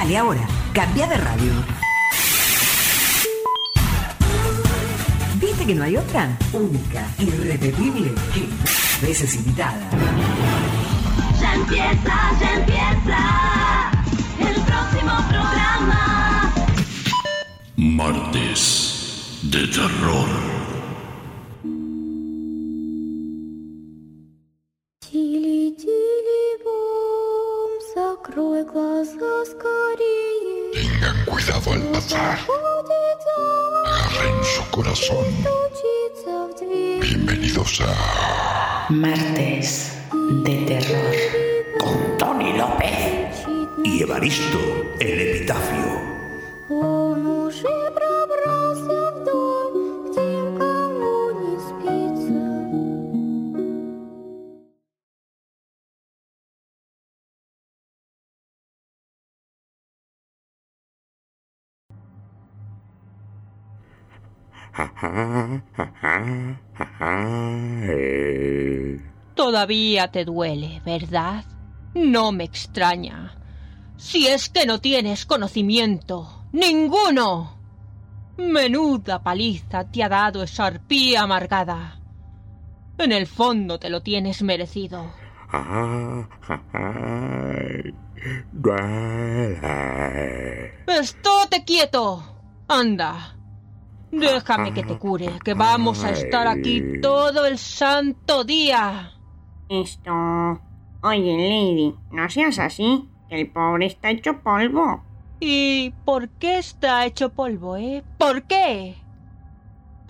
Dale ahora, cambia de radio. ¿Viste que no hay otra? Única, irrepetible, que veces invitada. Ya empieza, ya empieza el próximo programa. Martes de terror. cuidado al pasar. Agarren su corazón. Bienvenidos a Martes de Terror con Tony López y Evaristo el Epitafio. Todavía te duele, ¿verdad? No me extraña. Si es que no tienes conocimiento. ¡Ninguno! Menuda paliza te ha dado esa arpía amargada. En el fondo te lo tienes merecido. ¡Estate quieto! Anda. Déjame que te cure, que vamos a estar aquí todo el santo día. Esto... Oye, Lady, no seas así, que el pobre está hecho polvo. ¿Y por qué está hecho polvo, eh? ¿Por qué?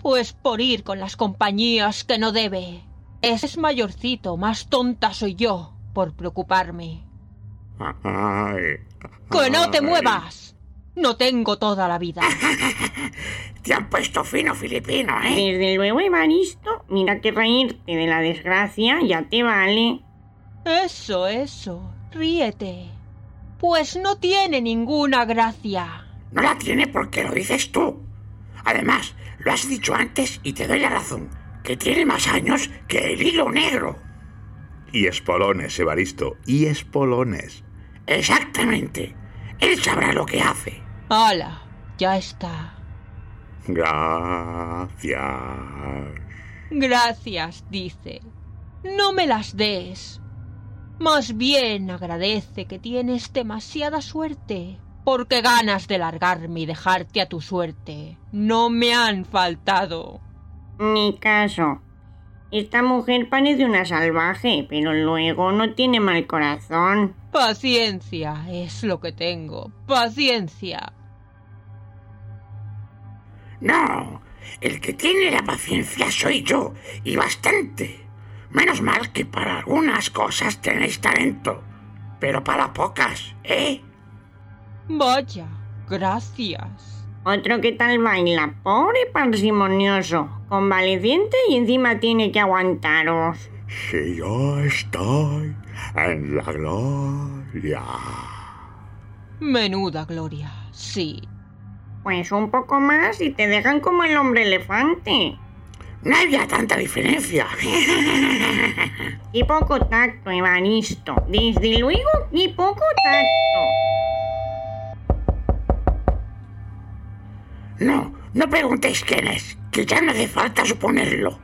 Pues por ir con las compañías que no debe. Ese es mayorcito, más tonta soy yo por preocuparme. ¡Que no te muevas! No tengo toda la vida. Te han puesto fino filipino, ¿eh? Desde luego, Evaristo, mira que reírte de la desgracia ya te vale. Eso, eso. Ríete. Pues no tiene ninguna gracia. No la tiene porque lo dices tú. Además, lo has dicho antes y te doy la razón, que tiene más años que el hilo negro. Y espolones, Evaristo, y espolones. Exactamente. Él sabrá lo que hace. ¡Hala! Ya está. Gracias. Gracias, dice. No me las des. Más bien agradece que tienes demasiada suerte, porque ganas de largarme y dejarte a tu suerte no me han faltado. Ni caso. Esta mujer parece una salvaje, pero luego no tiene mal corazón. Paciencia es lo que tengo. Paciencia. No, el que tiene la paciencia soy yo, y bastante. Menos mal que para algunas cosas tenéis talento, pero para pocas, ¿eh? Vaya, gracias. Otro que tal baila, pobre parsimonioso, convaleciente y encima tiene que aguantaros. Si yo estoy en la gloria. Menuda gloria, sí. Pues un poco más y te dejan como el hombre elefante. No había tanta diferencia. Y poco tacto, Evaristo. Desde luego, y poco tacto. No, no preguntéis quién es, que ya no hace falta suponerlo.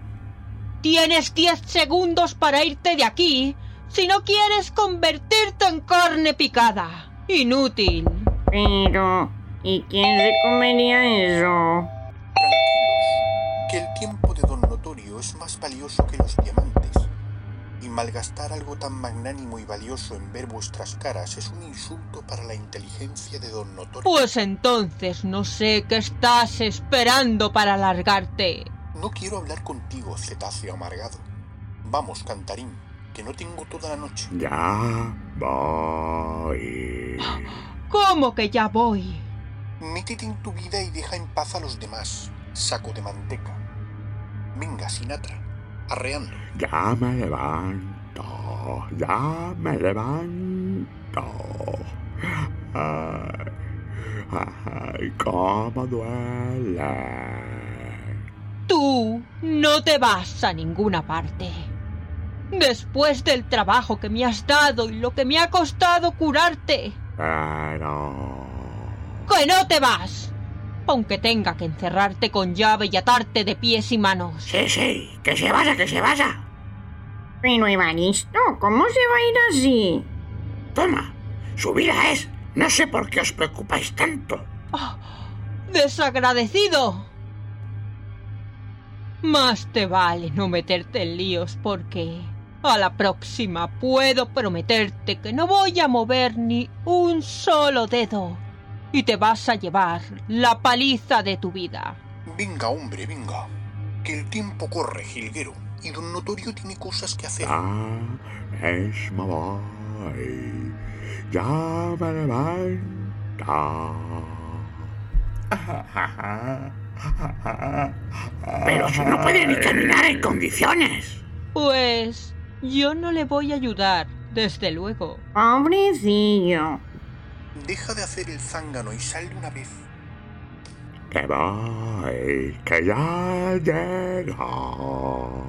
Tienes diez segundos para irte de aquí si no quieres convertirte en carne picada. Inútil. Pero, ¿y quién se comería eso? Tranquilos, que el tiempo de don Notorio es más valioso que los diamantes. Malgastar algo tan magnánimo y valioso en ver vuestras caras es un insulto para la inteligencia de don Notorio. Pues entonces no sé qué estás esperando para largarte. No quiero hablar contigo, cetáceo amargado. Vamos, cantarín, que no tengo toda la noche. Ya voy. ¿Cómo que ya voy? Métete en tu vida y deja en paz a los demás, saco de manteca. Venga, Sinatra, arreando. Ya me levanto. Ya me levanto. Ay, ay, cómo duele. Tú no te vas a ninguna parte. Después del trabajo que me has dado y lo que me ha costado curarte. Pero... ¡Que no te vas! Aunque tenga que encerrarte con llave y atarte de pies y manos. Sí, sí, que se vaya, que se vaya. Pero Evaristo, ¿cómo se va a ir así? Toma, su vida es. No sé por qué os preocupáis tanto. ¡Desagradecido! Más te vale no meterte en líos porque a la próxima puedo prometerte que no voy a mover ni un solo dedo y te vas a llevar la paliza de tu vida. Venga, hombre, venga. Que el tiempo corre, jilguero, y don Notorio tiene cosas que hacer. Ya mismo voy. Ya me levanta. Pero si no puede ni caminar en condiciones. Pues yo no le voy a ayudar, desde luego. Pobrecillo. Deja de hacer el zángano y sal de una vez. Que voy, que ya llego.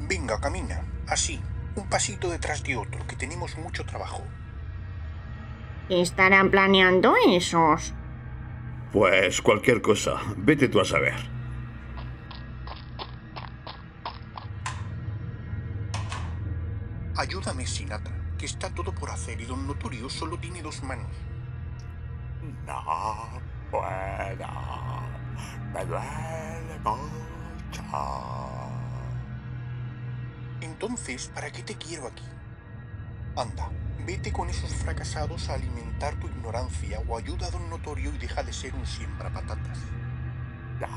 Venga, camina, así, un pasito detrás de otro, que tenemos mucho trabajo. ¿Qué estarán planeando esos? Pues cualquier cosa. Vete tú a saber. Ayúdame, Sinatra, que está todo por hacer y don Notorio solo tiene dos manos. No puedo. Me duele mucho. Entonces, ¿para qué te quiero aquí? Anda, vete con esos fracasados a alimentar tu ignorancia o ayuda a don Notorio y deja de ser un siembra patatas. Ya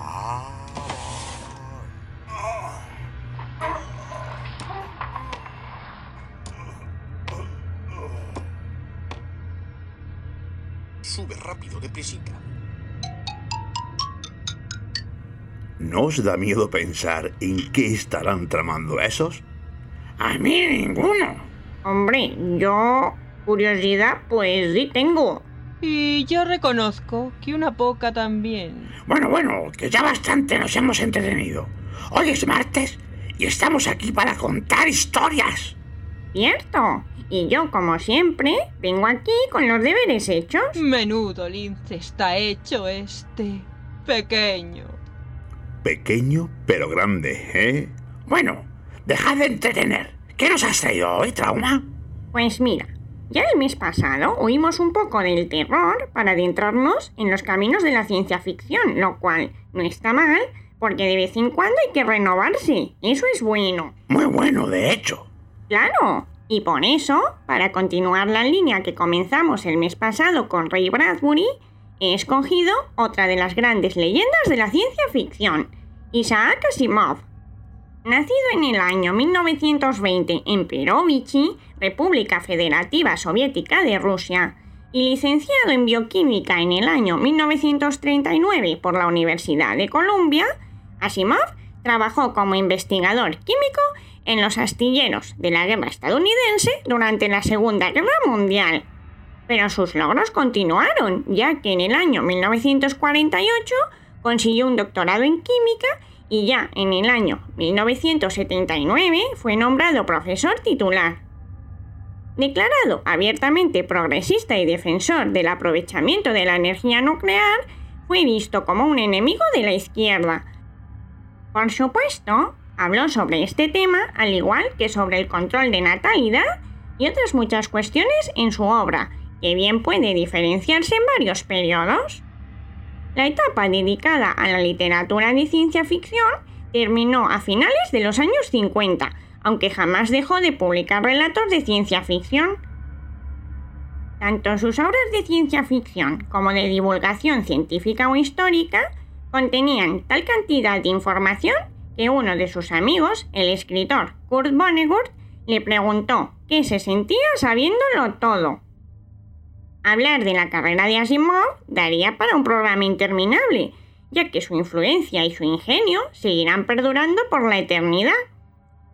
Sube rápido, deprisita. ¿No os da miedo pensar en qué estarán tramando esos? A mí ninguno. Hombre, yo curiosidad pues sí tengo. Y yo reconozco que una poca también. Bueno, bueno, que ya bastante nos hemos entretenido. Hoy es martes y estamos aquí para contar historias. Cierto. Y yo, como siempre, vengo aquí con los deberes hechos. Menudo lince está hecho este. Pequeño. Pequeño pero grande, ¿eh? Bueno, dejad de entretener. ¿Qué nos has traído hoy, Trauma? Pues mira, ya el mes pasado oímos un poco del terror para adentrarnos en los caminos de la ciencia ficción, lo cual no está mal, porque de vez en cuando hay que renovarse. Eso es bueno. Muy bueno, de hecho. Claro. Y por eso, para continuar la línea que comenzamos el mes pasado con Ray Bradbury, he escogido otra de las grandes leyendas de la ciencia ficción, Isaac Asimov. Nacido en el año 1920 en Perovichi, República Federativa Soviética de Rusia, y licenciado en bioquímica en el año 1939 por la Universidad de Columbia, Asimov trabajó como investigador químico en los astilleros de la guerra estadounidense durante la Segunda Guerra Mundial. Pero sus logros continuaron, ya que en el año 1948 consiguió un doctorado en química y ya en el año 1979 fue nombrado profesor titular. Declarado abiertamente progresista y defensor del aprovechamiento de la energía nuclear, fue visto como un enemigo de la izquierda. Por supuesto, habló sobre este tema al igual que sobre el control de natalidad y otras muchas cuestiones en su obra, que bien puede diferenciarse en varios periodos. La etapa dedicada a la literatura de ciencia ficción terminó a finales de los años 50, aunque jamás dejó de publicar relatos de ciencia ficción. Tanto sus obras de ciencia ficción como de divulgación científica o histórica contenían tal cantidad de información que uno de sus amigos, el escritor Kurt Vonnegut, le preguntó qué se sentía sabiéndolo todo. Hablar de la carrera de Asimov daría para un programa interminable, ya que su influencia y su ingenio seguirán perdurando por la eternidad.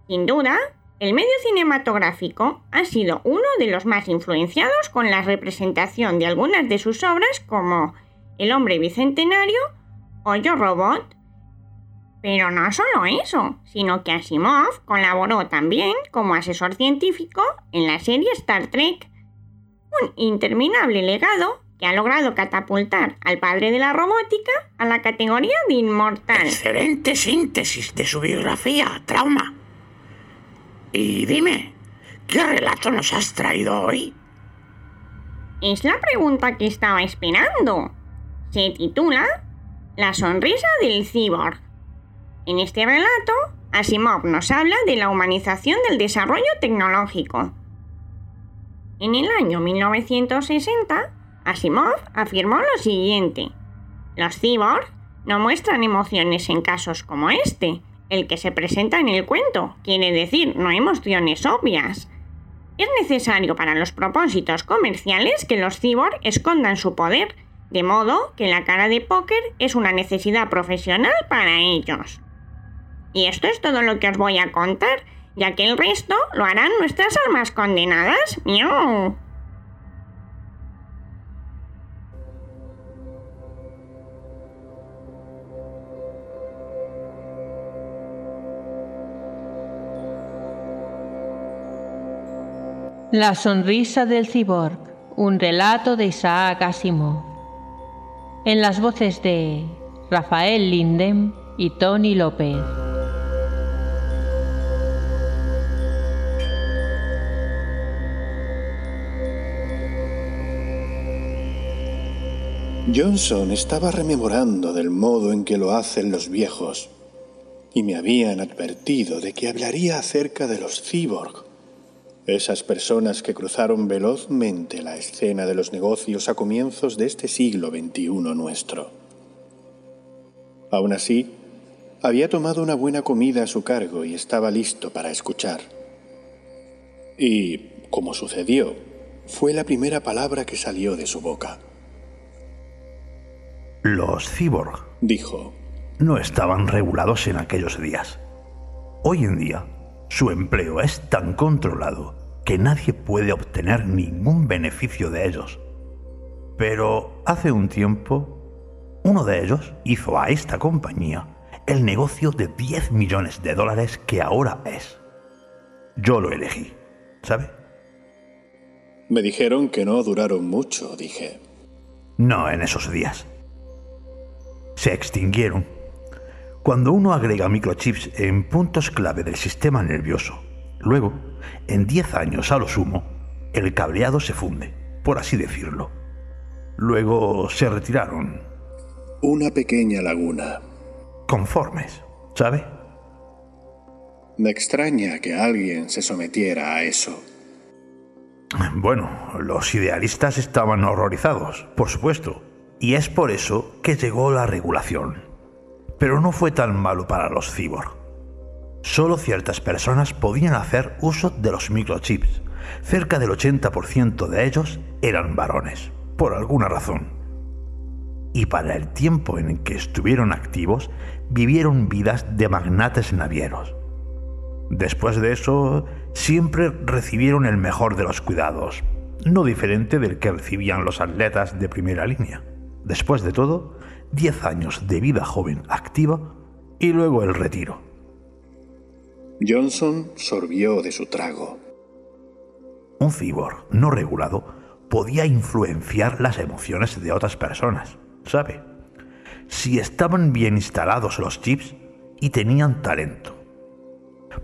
Sin duda, el medio cinematográfico ha sido uno de los más influenciados con la representación de algunas de sus obras como El hombre bicentenario o Yo Robot. Pero no solo eso, sino que Asimov colaboró también como asesor científico en la serie Star Trek. Un interminable legado que ha logrado catapultar al padre de la robótica a la categoría de inmortal. Excelente síntesis de su biografía, Trauma. Y dime, ¿qué relato nos has traído hoy? Es la pregunta que estaba esperando. Se titula La sonrisa del cyborg. En este relato, Asimov nos habla de la humanización del desarrollo tecnológico. En el año 1960, Asimov afirmó lo siguiente. Los cyborgs no muestran emociones en casos como este, el que se presenta en el cuento, quiere decir no emociones obvias. Es necesario para los propósitos comerciales que los cyborgs escondan su poder, de modo que la cara de póker es una necesidad profesional para ellos. Y esto es todo lo que os voy a contar, ya que el resto lo harán nuestras almas condenadas. ¡Miau! La sonrisa del cyborg, un relato de Isaac Asimov. En las voces de Rafael Linden y Tony López. Johnson estaba rememorando del modo en que lo hacen los viejos y me habían advertido de que hablaría acerca de los cyborg, esas personas que cruzaron velozmente la escena de los negocios a comienzos de este siglo XXI nuestro. Aún así, había tomado una buena comida a su cargo y estaba listo para escuchar. Y, como sucedió, fue la primera palabra que salió de su boca. Los cyborg, Dijo, no estaban regulados en aquellos días. Hoy en día, su empleo es tan controlado que nadie puede obtener ningún beneficio de ellos. Pero hace un tiempo, uno de ellos hizo a esta compañía el negocio de 10 millones de dólares que ahora es. Yo lo elegí, ¿sabe? me dijeron que no duraron mucho, dije. No en esos días. Se extinguieron. Cuando uno agrega microchips en puntos clave del sistema nervioso, luego, en 10 años a lo sumo, el cableado se funde, por así decirlo. Luego se retiraron, Una pequeña laguna. conformes, ¿sabe? Me extraña que alguien se sometiera a eso. Bueno, los idealistas estaban horrorizados, por supuesto, y es por eso que llegó la regulación. Pero no fue tan malo para los cyborg. Solo ciertas personas podían hacer uso de los microchips. Cerca del 80% de ellos eran varones, por alguna razón. Y para el tiempo en que estuvieron activos, vivieron vidas de magnates navieros. Después de eso, siempre recibieron el mejor de los cuidados, no diferente del que recibían los atletas de primera línea. Después de todo, 10 años de vida joven activa y luego el retiro. Johnson sorbió de su trago. Un cyborg no regulado podía influenciar las emociones de otras personas, ¿sabe? Si estaban bien instalados los chips y tenían talento.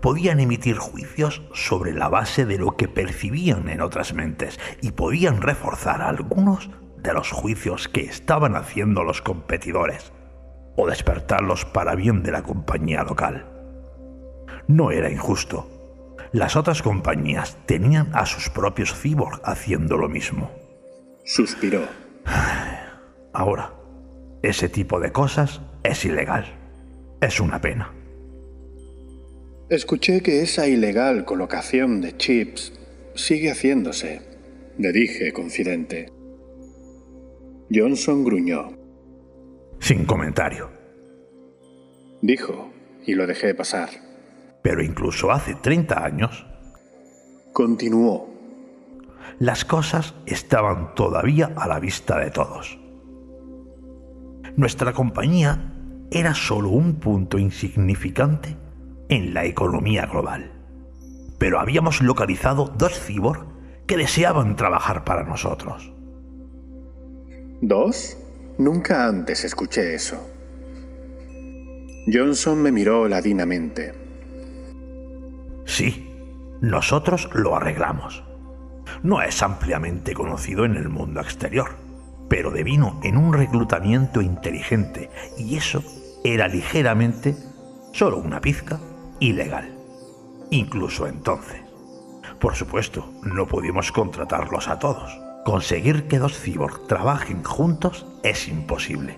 Podían emitir juicios sobre la base de lo que percibían en otras mentes y podían reforzar algunos de los juicios que estaban haciendo los competidores o despertarlos para bien de la compañía local. No era injusto. Las otras compañías tenían a sus propios cyborg haciendo lo mismo. Suspiró. Ahora, ese tipo de cosas es ilegal. Es una pena. Escuché que esa ilegal colocación de chips sigue haciéndose, le dije confidente. Johnson gruñó. Sin comentario. Dijo, y lo dejé pasar. Pero incluso hace 30 años, Continuó. las cosas estaban todavía a la vista de todos. Nuestra compañía era solo un punto insignificante en la economía global. Pero habíamos localizado dos cyborg que deseaban trabajar para nosotros. ¿Dos? Nunca antes escuché eso. Johnson me miró ladinamente. Sí, nosotros lo arreglamos. No es ampliamente conocido en el mundo exterior, pero devino en un reclutamiento inteligente y eso era ligeramente, solo una pizca, ilegal. Incluso entonces. Por supuesto, no pudimos contratarlos a todos. Conseguir que dos cyborg trabajen juntos es imposible.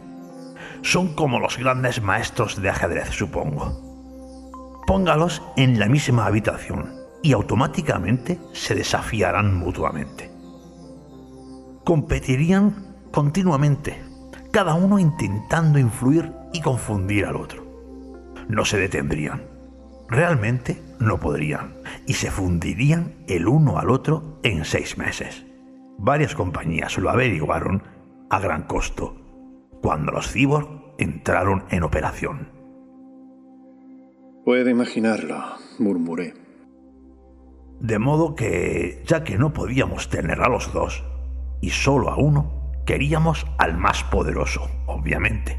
Son como los grandes maestros de ajedrez, supongo. Póngalos en la misma habitación y automáticamente se desafiarán mutuamente. Competirían continuamente, cada uno intentando influir y confundir al otro. No se detendrían. Realmente no podrían y se fundirían el uno al otro en seis meses. Varias compañías lo averiguaron a gran costo cuando los cyborg entraron en operación. Puede imaginarlo, murmuré. De modo que, ya que no podíamos tener a los dos, y solo a uno, queríamos al más poderoso, obviamente.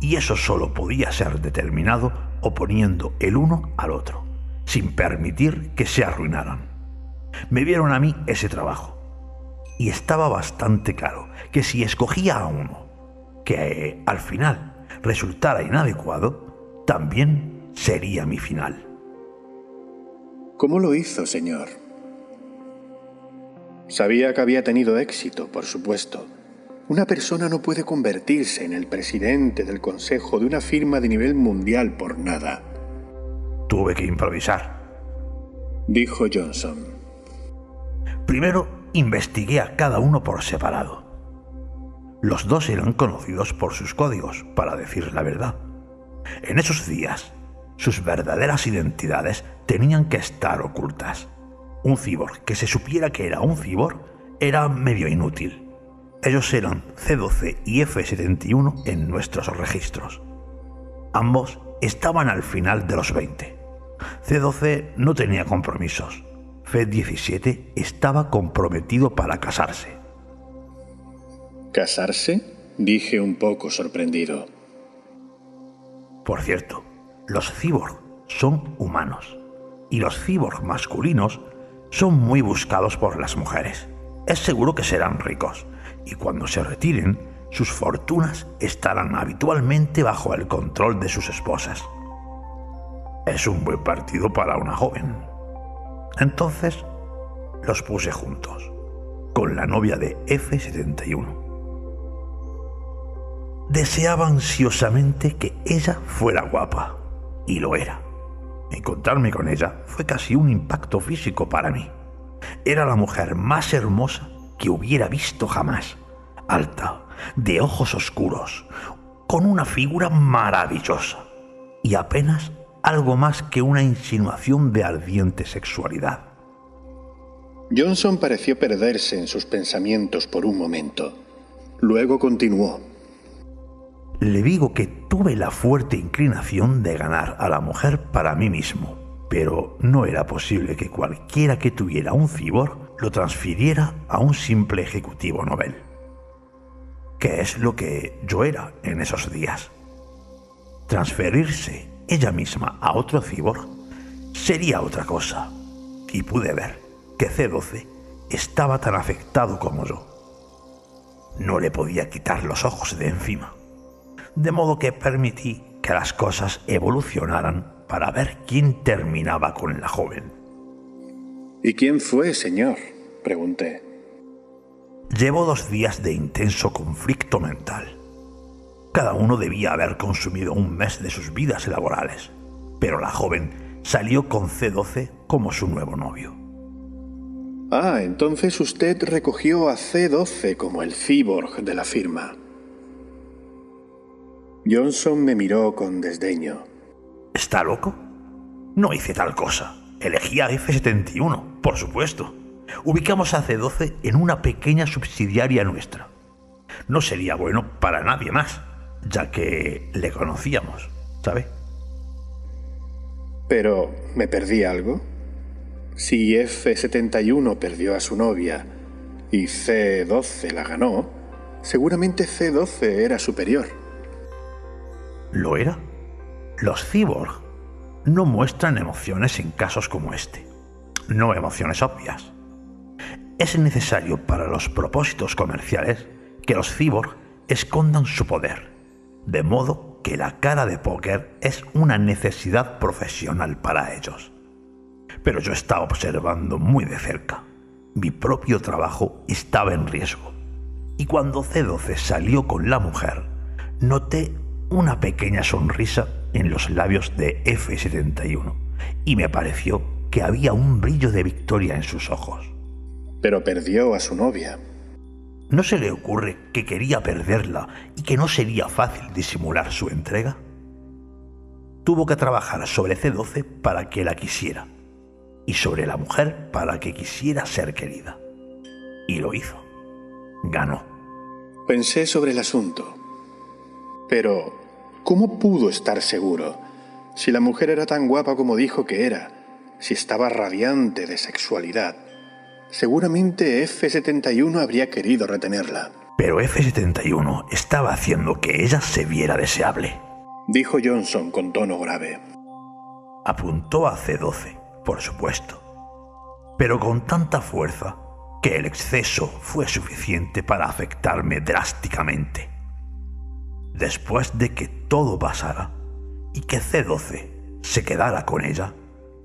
Y eso solo podía ser determinado oponiendo el uno al otro, sin permitir que se arruinaran. Me dieron a mí ese trabajo. Y estaba bastante claro que si escogía a uno, que eh, al final resultara inadecuado, también sería mi final. ¿Cómo lo hizo, señor? Sabía que había tenido éxito, por supuesto. Una persona no puede convertirse en el presidente del consejo de una firma de nivel mundial por nada. Tuve que improvisar. Dijo Johnson. Primero investigué a cada uno por separado. Los dos eran conocidos por sus códigos, para decir la verdad. En esos días, sus verdaderas identidades tenían que estar ocultas. Un cibor que se supiera que era un cibor era medio inútil. Ellos eran C12 y F71 en nuestros registros. Ambos estaban al final de los 20. C12 no tenía compromisos. F17 estaba comprometido para casarse. ¿Casarse? Dije un poco sorprendido. Por cierto, los cyborg son humanos y los cyborg masculinos son muy buscados por las mujeres. Es seguro que serán ricos y cuando se retiren, sus fortunas estarán habitualmente bajo el control de sus esposas. Es un buen partido para una joven. Entonces los puse juntos, con la novia de F71. Deseaba ansiosamente que ella fuera guapa, y lo era. Encontrarme con ella fue casi un impacto físico para mí. Era la mujer más hermosa que hubiera visto jamás. Alta, de ojos oscuros, con una figura maravillosa y apenas algo más que una insinuación de ardiente sexualidad. Johnson pareció perderse en sus pensamientos por un momento. Luego continuó. Le digo que tuve la fuerte inclinación de ganar a la mujer para mí mismo, pero no era posible que cualquiera que tuviera un cibor lo transfiriera a un simple ejecutivo novel. Que es lo que yo era en esos días. Transferirse ella misma a otro cibor sería otra cosa, y pude ver que C12 estaba tan afectado como yo. No le podía quitar los ojos de encima de modo que permití que las cosas evolucionaran para ver quién terminaba con la joven. ¿Y quién fue, señor? pregunté. Llevo dos días de intenso conflicto mental. Cada uno debía haber consumido un mes de sus vidas laborales, pero la joven salió con C12 como su nuevo novio. Ah, entonces usted recogió a C12 como el cyborg de la firma. Johnson me miró con desdeño. ¿Está loco? No hice tal cosa. Elegí a F-71, por supuesto. Ubicamos a C-12 en una pequeña subsidiaria nuestra. No sería bueno para nadie más. Ya que le conocíamos, ¿sabe? Pero, ¿me perdí algo? Si F-71 perdió a su novia y C-12 la ganó, seguramente C-12 era superior. ¿Lo era? Los cyborg no muestran emociones en casos como este. No emociones obvias. Es necesario para los propósitos comerciales que los cyborg escondan su poder, de modo que la cara de póker es una necesidad profesional para ellos. Pero yo estaba observando muy de cerca. Mi propio trabajo estaba en riesgo. Y cuando C12 salió con la mujer, noté una pequeña sonrisa en los labios de F71 y me pareció que había un brillo de victoria en sus ojos. Pero perdió a su novia. ¿No se le ocurre que quería perderla y que no sería fácil disimular su entrega? Tuvo que trabajar sobre C12 para que la quisiera y sobre la mujer para que quisiera ser querida. Y lo hizo. Ganó. Pensé sobre el asunto. Pero, ¿cómo pudo estar seguro? Si la mujer era tan guapa como dijo que era, si estaba radiante de sexualidad, seguramente F-71 habría querido retenerla. Pero F-71 estaba haciendo que ella se viera deseable. Dijo Johnson con tono grave. Apuntó a C-12, por supuesto, pero con tanta fuerza que el exceso fue suficiente para afectarme drásticamente. Después de que todo pasara y que C12 se quedara con ella,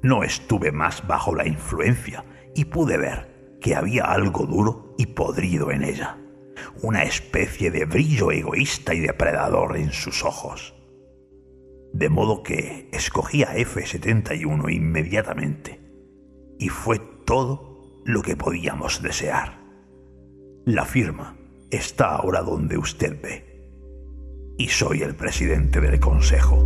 no estuve más bajo la influencia y pude ver que había algo duro y podrido en ella, una especie de brillo egoísta y depredador en sus ojos. De modo que escogí a F-71 inmediatamente, y fue todo lo que podíamos desear. La firma está ahora donde usted ve, y soy el presidente del Consejo.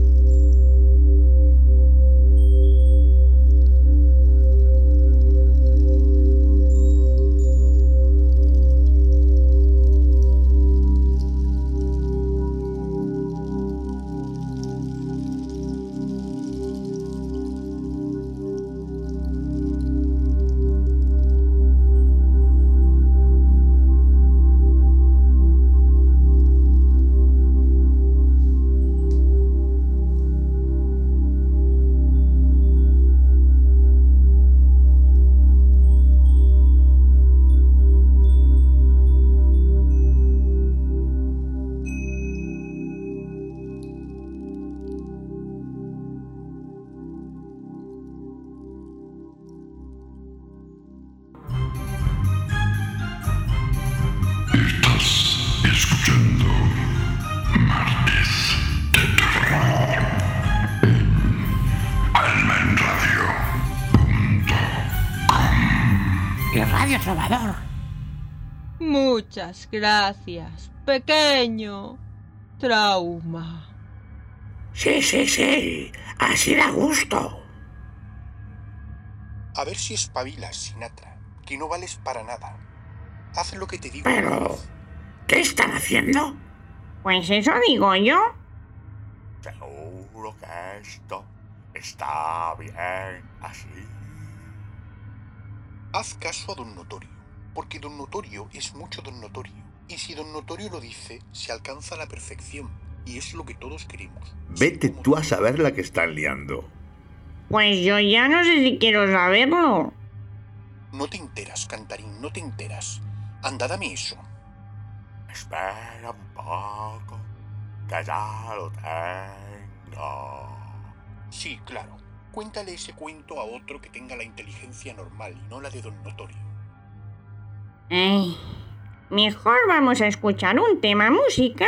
Radio trovador! Muchas gracias, pequeño. Trauma. Sí, sí, sí. Así da gusto. A ver si espabilas, Sinatra, que no vales para nada. Haz lo que te digo. Pero, ¿qué están haciendo? Pues eso digo yo. Seguro que esto está bien así. Haz caso a Don Notorio, porque Don Notorio es mucho Don Notorio. Y si Don Notorio lo dice, se alcanza la perfección. Y es lo que todos queremos. Vete tú a saber la que están liando. Pues yo ya no sé si quiero saberlo. No te enteras, Cantarín, no te enteras. Anda, dame eso. Espera un poco, que ya lo tengo. Sí, claro. Cuéntale ese cuento a otro que tenga la inteligencia normal y no la de Don Notorio. Ay, mejor vamos a escuchar un tema musical,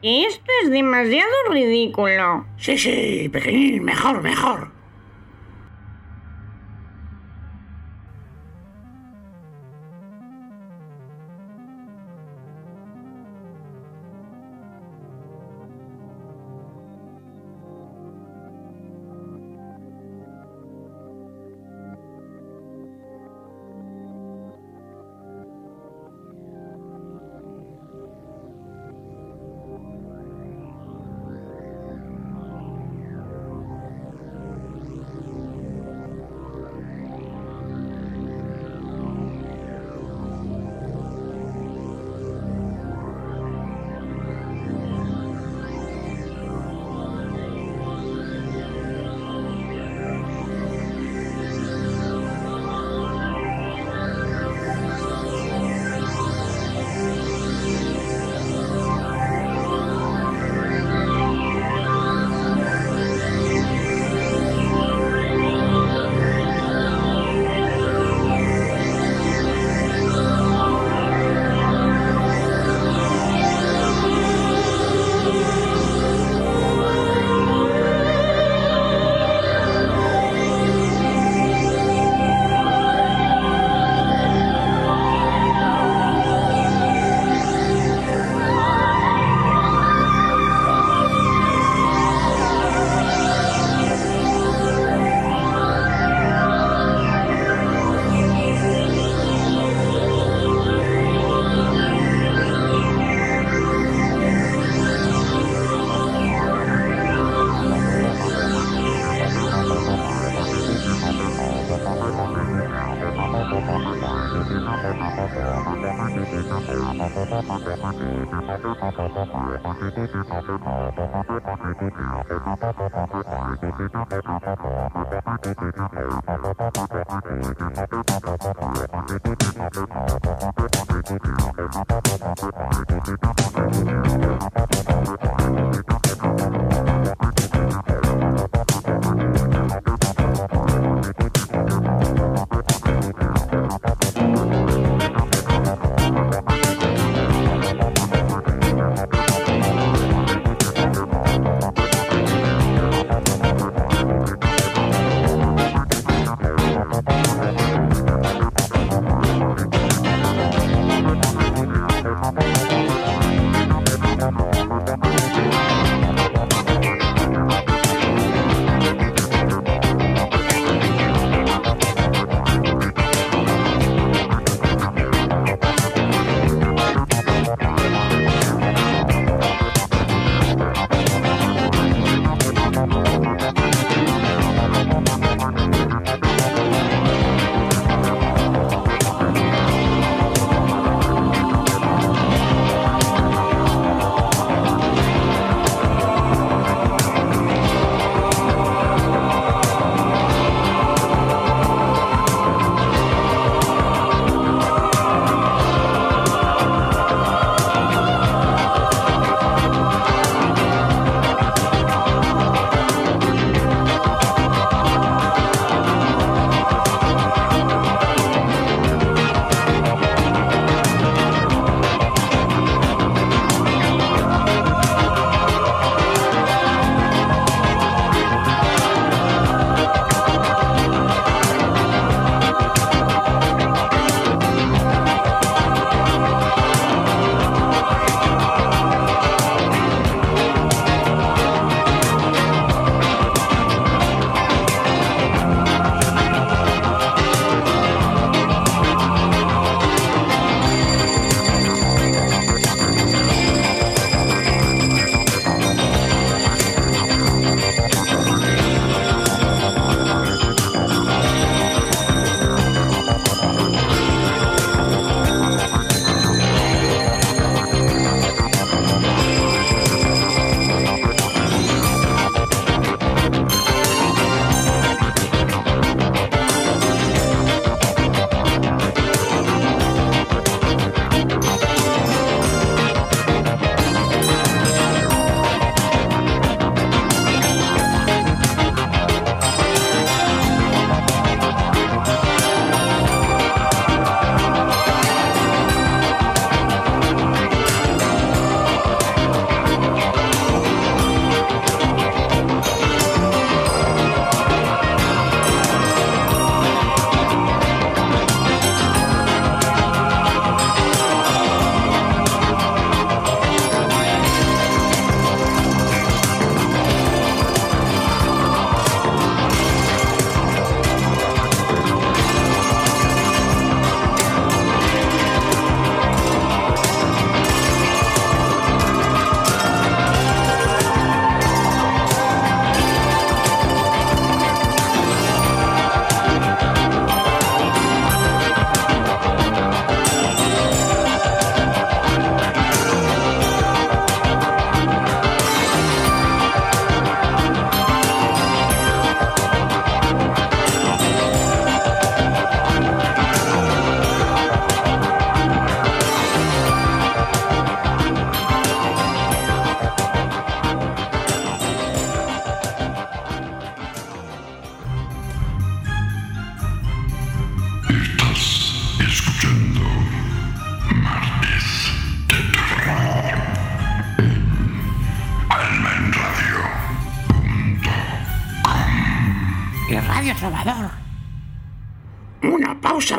que esto es demasiado ridículo. Sí, sí, pequeñín, mejor, mejor.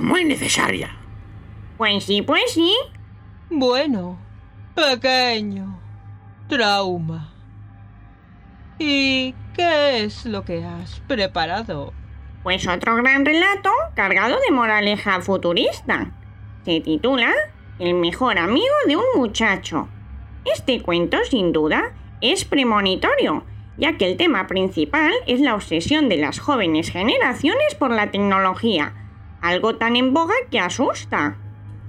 Muy necesaria. Pues sí, pues sí. Bueno, pequeño. Trauma. ¿Y qué es lo que has preparado? Pues otro gran relato cargado de moraleja futurista. Se titula El mejor amigo de un muchacho. Este cuento, sin duda, es premonitorio, ya que el tema principal es la obsesión de las jóvenes generaciones por la tecnología, Algo tan en boga que asusta.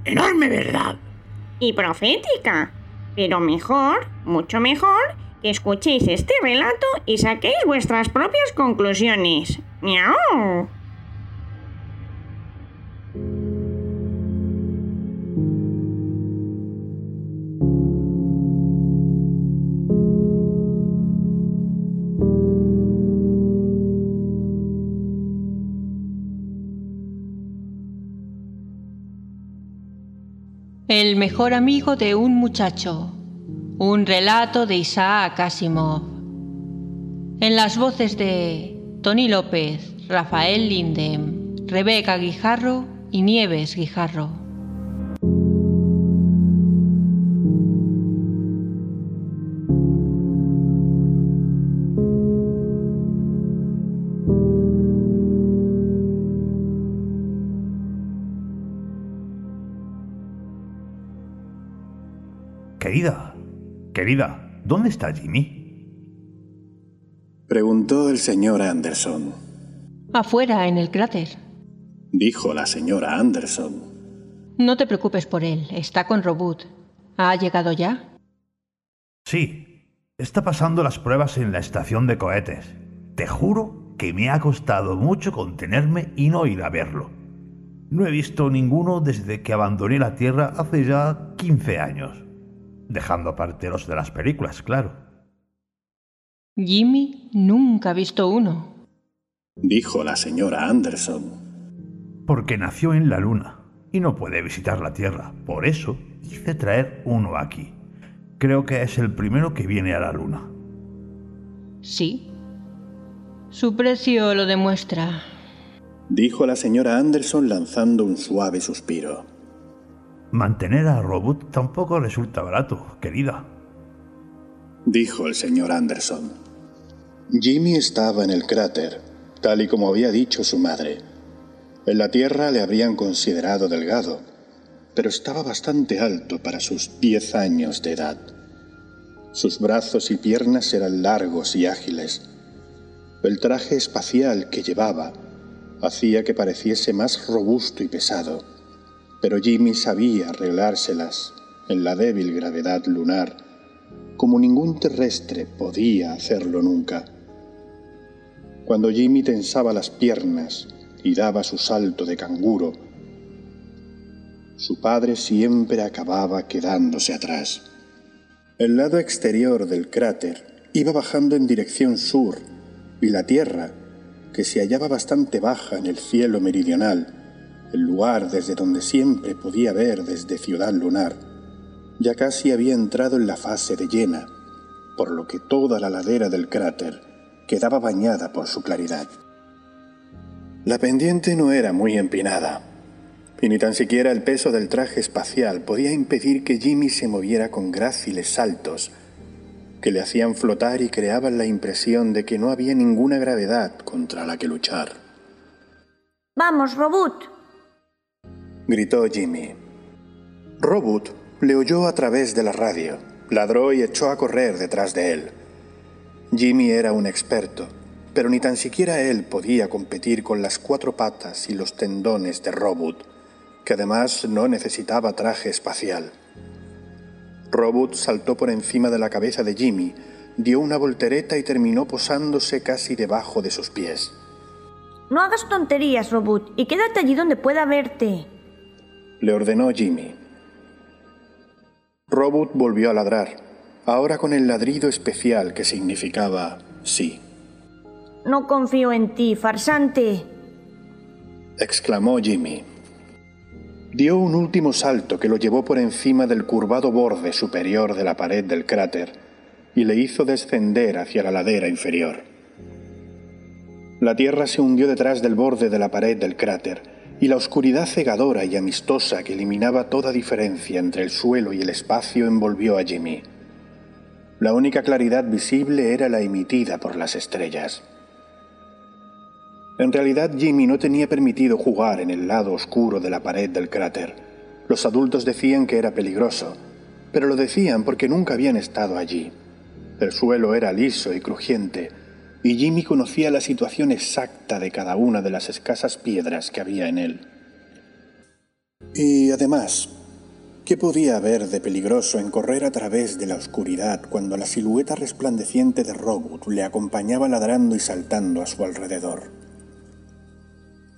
Enorme verdad. Y profética. Pero mejor, mucho mejor, que escuchéis este relato y saquéis vuestras propias conclusiones. ¡Miau! El mejor amigo de un muchacho. Un relato de Isaac Asimov. En las voces de Tony López, Rafael Lindem, Rebeca Guijarro y Nieves Guijarro. Querida, ¿dónde está Jimmy? Preguntó el señor Anderson. Afuera, en el cráter. Dijo la señora Anderson. No te preocupes por él, está con Robot. ¿Ha llegado ya? Sí, está pasando las pruebas en la estación de cohetes. Te juro que me ha costado mucho contenerme y no ir a verlo. No he visto ninguno desde que abandoné la Tierra hace ya 15 años. Dejando aparte los de las películas, claro. Jimmy nunca ha visto uno. Dijo la señora Anderson. Porque nació en la Luna y no puede visitar la Tierra. Por eso hice traer uno aquí. Creo que es el primero que viene a la Luna. Sí. Su precio lo demuestra. Dijo la señora Anderson lanzando un suave suspiro. Mantener a Robot tampoco resulta barato, querida. Dijo el señor Anderson. Jimmy estaba en el cráter, tal y como había dicho su madre. En la Tierra le habrían considerado delgado, pero estaba bastante alto para sus diez años de edad. Sus brazos y piernas eran largos y ágiles. El traje espacial que llevaba hacía que pareciese más robusto y pesado, pero Jimmy sabía arreglárselas en la débil gravedad lunar, como ningún terrestre podía hacerlo nunca. Cuando Jimmy tensaba las piernas y daba su salto de canguro, su padre siempre acababa quedándose atrás. El lado exterior del cráter iba bajando en dirección sur y la Tierra, que se hallaba bastante baja en el cielo meridional, el lugar desde donde siempre podía ver desde Ciudad Lunar, ya casi había entrado en la fase de llena, por lo que toda la ladera del cráter quedaba bañada por su claridad. La pendiente no era muy empinada, y ni tan siquiera el peso del traje espacial podía impedir que Jimmy se moviera con gráciles saltos que le hacían flotar y creaban la impresión de que no había ninguna gravedad contra la que luchar. Vamos, Robot. Gritó Jimmy. Robot le oyó a través de la radio, ladró y echó a correr detrás de él. Jimmy era un experto, pero ni tan siquiera él podía competir con las cuatro patas y los tendones de Robot, que además no necesitaba traje espacial. Robot saltó por encima de la cabeza de Jimmy, dio una voltereta y terminó posándose casi debajo de sus pies. No hagas tonterías, Robot, y quédate allí donde pueda verte. Le ordenó Jimmy. Robot volvió a ladrar, ahora con el ladrido especial que significaba sí. No confío en ti, farsante. exclamó Jimmy. Dio un último salto que lo llevó por encima del curvado borde superior de la pared del cráter y le hizo descender hacia la ladera inferior. La tierra se hundió detrás del borde de la pared del cráter y la oscuridad cegadora y amistosa que eliminaba toda diferencia entre el suelo y el espacio envolvió a Jimmy. La única claridad visible era la emitida por las estrellas. En realidad Jimmy no tenía permitido jugar en el lado oscuro de la pared del cráter. Los adultos decían que era peligroso, pero lo decían porque nunca habían estado allí. El suelo era liso y crujiente, y Jimmy conocía la situación exacta de cada una de las escasas piedras que había en él. Y además, ¿qué podía haber de peligroso en correr a través de la oscuridad cuando la silueta resplandeciente de Robot le acompañaba ladrando y saltando a su alrededor?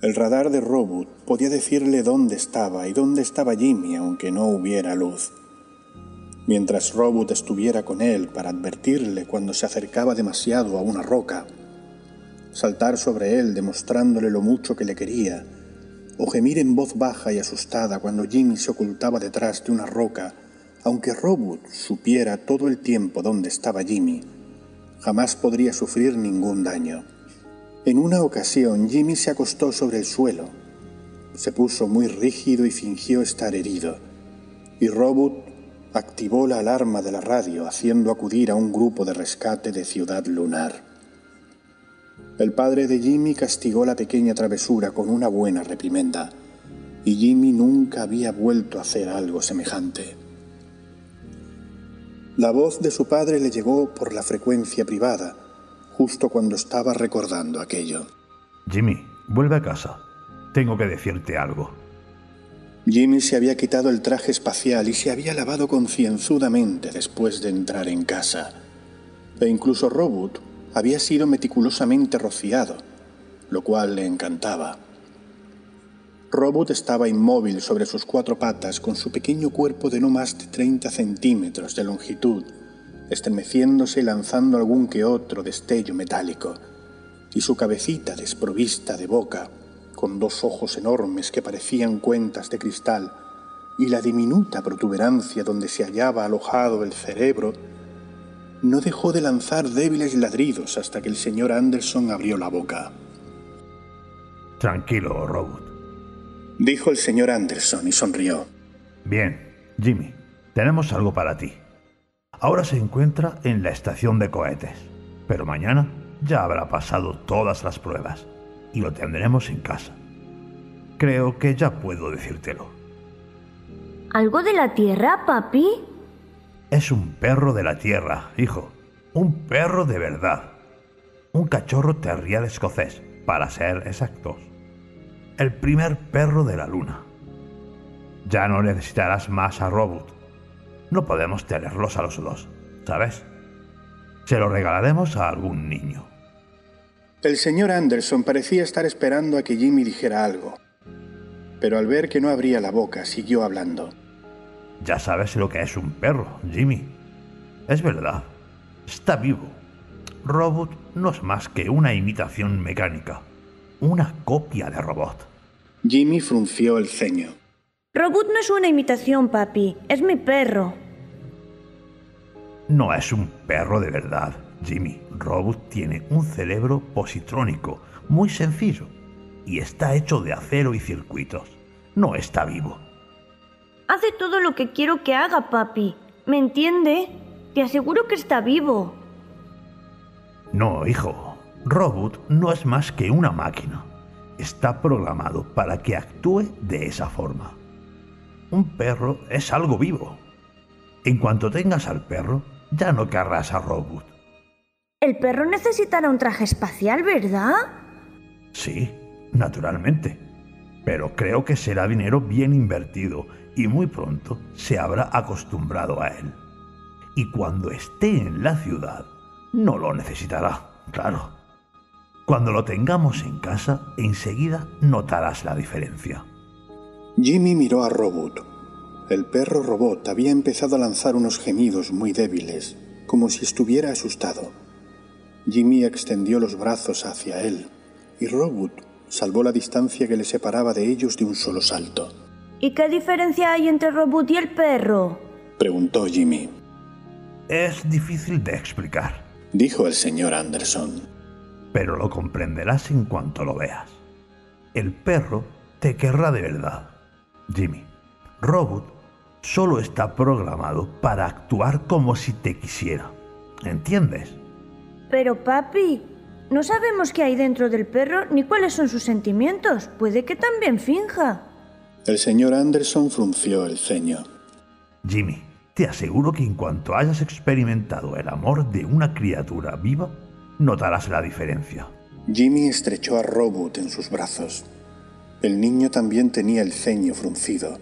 El radar de Robot podía decirle dónde estaba y dónde estaba Jimmy aunque no hubiera luz. Mientras Robot estuviera con él para advertirle cuando se acercaba demasiado a una roca, saltar sobre él demostrándole lo mucho que le quería, o gemir en voz baja y asustada cuando Jimmy se ocultaba detrás de una roca, aunque Robot supiera todo el tiempo dónde estaba Jimmy, jamás podría sufrir ningún daño. En una ocasión Jimmy se acostó sobre el suelo, se puso muy rígido y fingió estar herido, y Robot activó la alarma de la radio haciendo acudir a un grupo de rescate de Ciudad Lunar. El padre de Jimmy castigó la pequeña travesura con una buena reprimenda, y Jimmy nunca había vuelto a hacer algo semejante. La voz de su padre le llegó por la frecuencia privada, justo cuando estaba recordando aquello. Jimmy, vuelve a casa. Tengo que decirte algo. Jimmy se había quitado el traje espacial y se había lavado concienzudamente después de entrar en casa. E incluso Robot había sido meticulosamente rociado, lo cual le encantaba. Robot estaba inmóvil sobre sus cuatro patas con su pequeño cuerpo de no más de 30 centímetros de longitud, estremeciéndose y lanzando algún que otro destello metálico, y su cabecita desprovista de boca con dos ojos enormes que parecían cuentas de cristal, y la diminuta protuberancia donde se hallaba alojado el cerebro, no dejó de lanzar débiles ladridos hasta que el señor Anderson abrió la boca. Tranquilo, Robot. Dijo el señor Anderson y sonrió. Bien, Jimmy, tenemos algo para ti. Ahora se encuentra en la estación de cohetes, pero mañana ya habrá pasado todas las pruebas y lo tendremos en casa. Creo que ya puedo decírtelo. ¿Algo de la Tierra, papi? Es un perro de la Tierra, hijo. Un perro de verdad. Un cachorro terrier escocés, para ser exactos. El primer perro de la Luna. Ya no necesitarás más a Robot. No podemos tenerlos a los dos, ¿sabes? Se lo regalaremos a algún niño. El señor Anderson parecía estar esperando a que Jimmy dijera algo, pero al ver que no abría la boca, siguió hablando. Ya sabes lo que es un perro, Jimmy. Es verdad, está vivo. Robot no es más que una imitación mecánica, una copia de robot. Jimmy frunció el ceño. Robot no es una imitación, papi, es mi perro. No es un perro de verdad, Jimmy. Robot tiene un cerebro positrónico muy sencillo y está hecho de acero y circuitos. No está vivo. Hace todo lo que quiero que haga, papi. ¿Me entiende? Te aseguro que está vivo. No, hijo. Robot no es más que una máquina. Está programado para que actúe de esa forma. Un perro es algo vivo. En cuanto tengas al perro, ya no querrás a Robot. El perro necesitará un traje espacial, ¿verdad? Sí, naturalmente. Pero creo que será dinero bien invertido y muy pronto se habrá acostumbrado a él. Y cuando esté en la ciudad, no lo necesitará, claro. Cuando lo tengamos en casa, enseguida notarás la diferencia. Jimmy miró a Robot. El perro robot había empezado a lanzar unos gemidos muy débiles, como si estuviera asustado. Jimmy extendió los brazos hacia él y Robot salvó la distancia que le separaba de ellos de un solo salto. ¿Y qué diferencia hay entre Robot y el perro? Preguntó Jimmy. Es difícil de explicar, dijo el señor Anderson. Pero lo comprenderás en cuanto lo veas. El perro te querrá de verdad. Jimmy, Robot solo está programado para actuar como si te quisiera. ¿Entiendes? Pero papi, no sabemos qué hay dentro del perro ni cuáles son sus sentimientos. Puede que también finja. El señor Anderson frunció el ceño. Jimmy, te aseguro que en cuanto hayas experimentado el amor de una criatura viva, notarás la diferencia. Jimmy estrechó a Robot en sus brazos, El niño también tenía el ceño fruncido,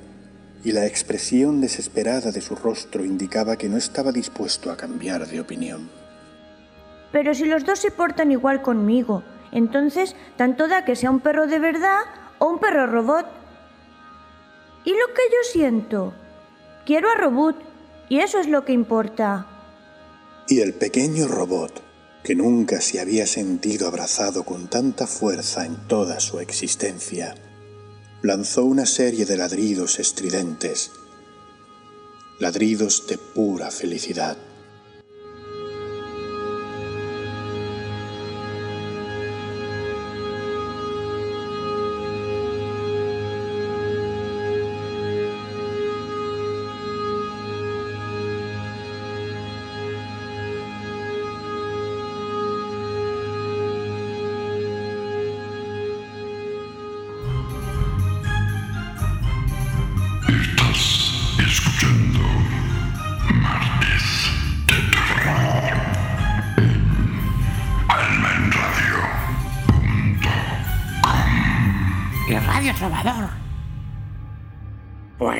y la expresión desesperada de su rostro indicaba que no estaba dispuesto a cambiar de opinión. Pero si los dos se portan igual conmigo, entonces tanto da que sea un perro de verdad o un perro robot. ¿Y lo que yo siento? Quiero a Robot, y eso es lo que importa. Y el pequeño robot, que nunca se había sentido abrazado con tanta fuerza en toda su existencia, lanzó una serie de ladridos estridentes, ladridos de pura felicidad.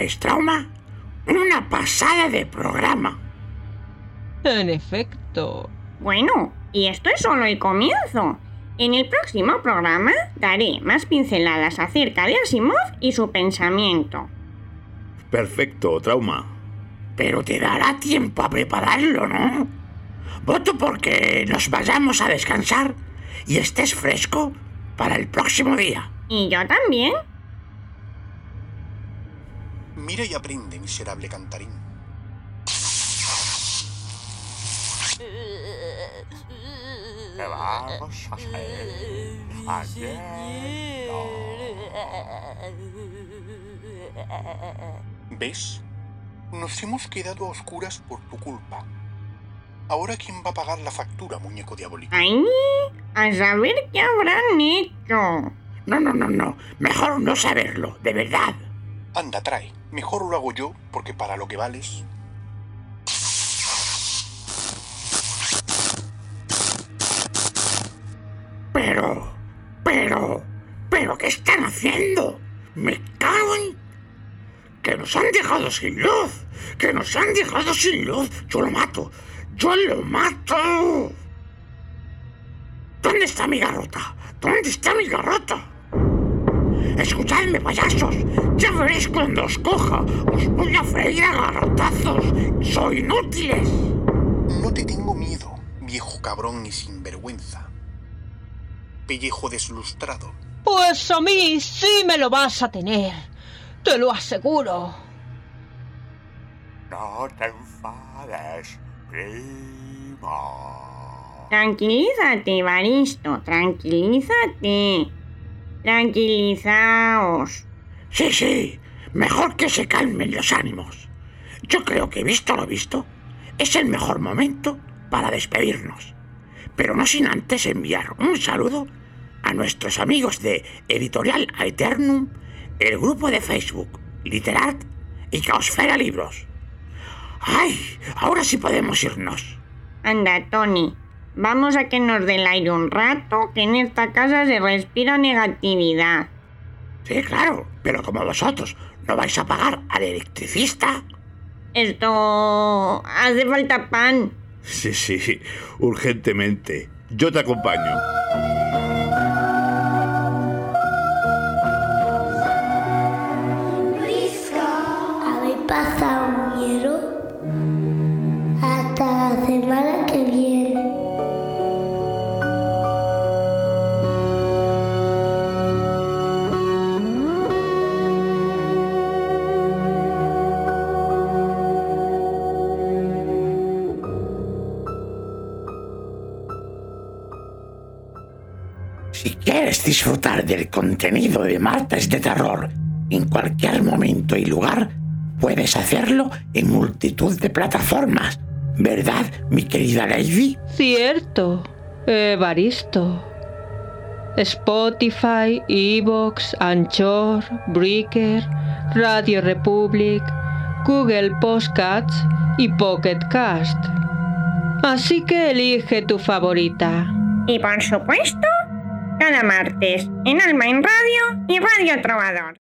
Pues trauma, una pasada de programa. En efecto. Bueno, y esto es solo el comienzo. En el próximo programa daré más pinceladas acerca de Asimov y su pensamiento. Perfecto, trauma. Pero te dará tiempo a prepararlo, ¿no? Voto porque nos vayamos a descansar y estés fresco para el próximo día. ¿Y yo también? Mira y aprende, miserable cantarín. ¿Qué vamos a hacer? ¿Ves? Nos hemos quedado a oscuras por tu culpa. Ahora, ¿quién va a pagar la factura, muñeco diabólico? ¡Ay! A saber qué habrán hecho. No, no, no, no. Mejor no saberlo, de verdad. Anda, trae. Mejor lo hago yo, porque para lo que vales. Pero, pero, pero, ¿qué están haciendo? Me cago en... Que nos han dejado sin luz. Que nos han dejado sin luz. Yo lo mato. Yo lo mato. ¿Dónde está mi garrota? ¿Dónde está mi garrota? Escuchadme, payasos. Ya veréis cuando os coja. Os voy a freír a garrotazos. Soy inútiles. No te tengo miedo, viejo cabrón y sinvergüenza. Pellejo deslustrado. Pues a mí sí me lo vas a tener. Te lo aseguro. No te enfades, primo. Tranquilízate, Baristo, tranquilízate. Tranquilizaos. Sí, sí. Mejor que se calmen los ánimos. Yo creo que visto lo visto, es el mejor momento para despedirnos. Pero no sin antes enviar un saludo a nuestros amigos de Editorial Aeternum, el grupo de Facebook Literart y Caosfera Libros. ¡Ay! Ahora sí podemos irnos. Anda, Tony. Vamos a que nos dé el aire un rato, que en esta casa se respira negatividad. Sí, claro, pero como vosotros no vais a pagar al electricista. Esto... hace falta pan. Sí, sí, urgentemente. Yo te acompaño. Disfrutar del contenido de Martes de Terror en cualquier momento y lugar, puedes hacerlo en multitud de plataformas. ¿Verdad, mi querida Lady? Cierto, Evaristo. Spotify, Evox, Anchor, Breaker, Radio Republic, Google Podcasts y Pocket Cast. Así que elige tu favorita. Y por supuesto, cada martes en Alma en Radio y Radio Trovador.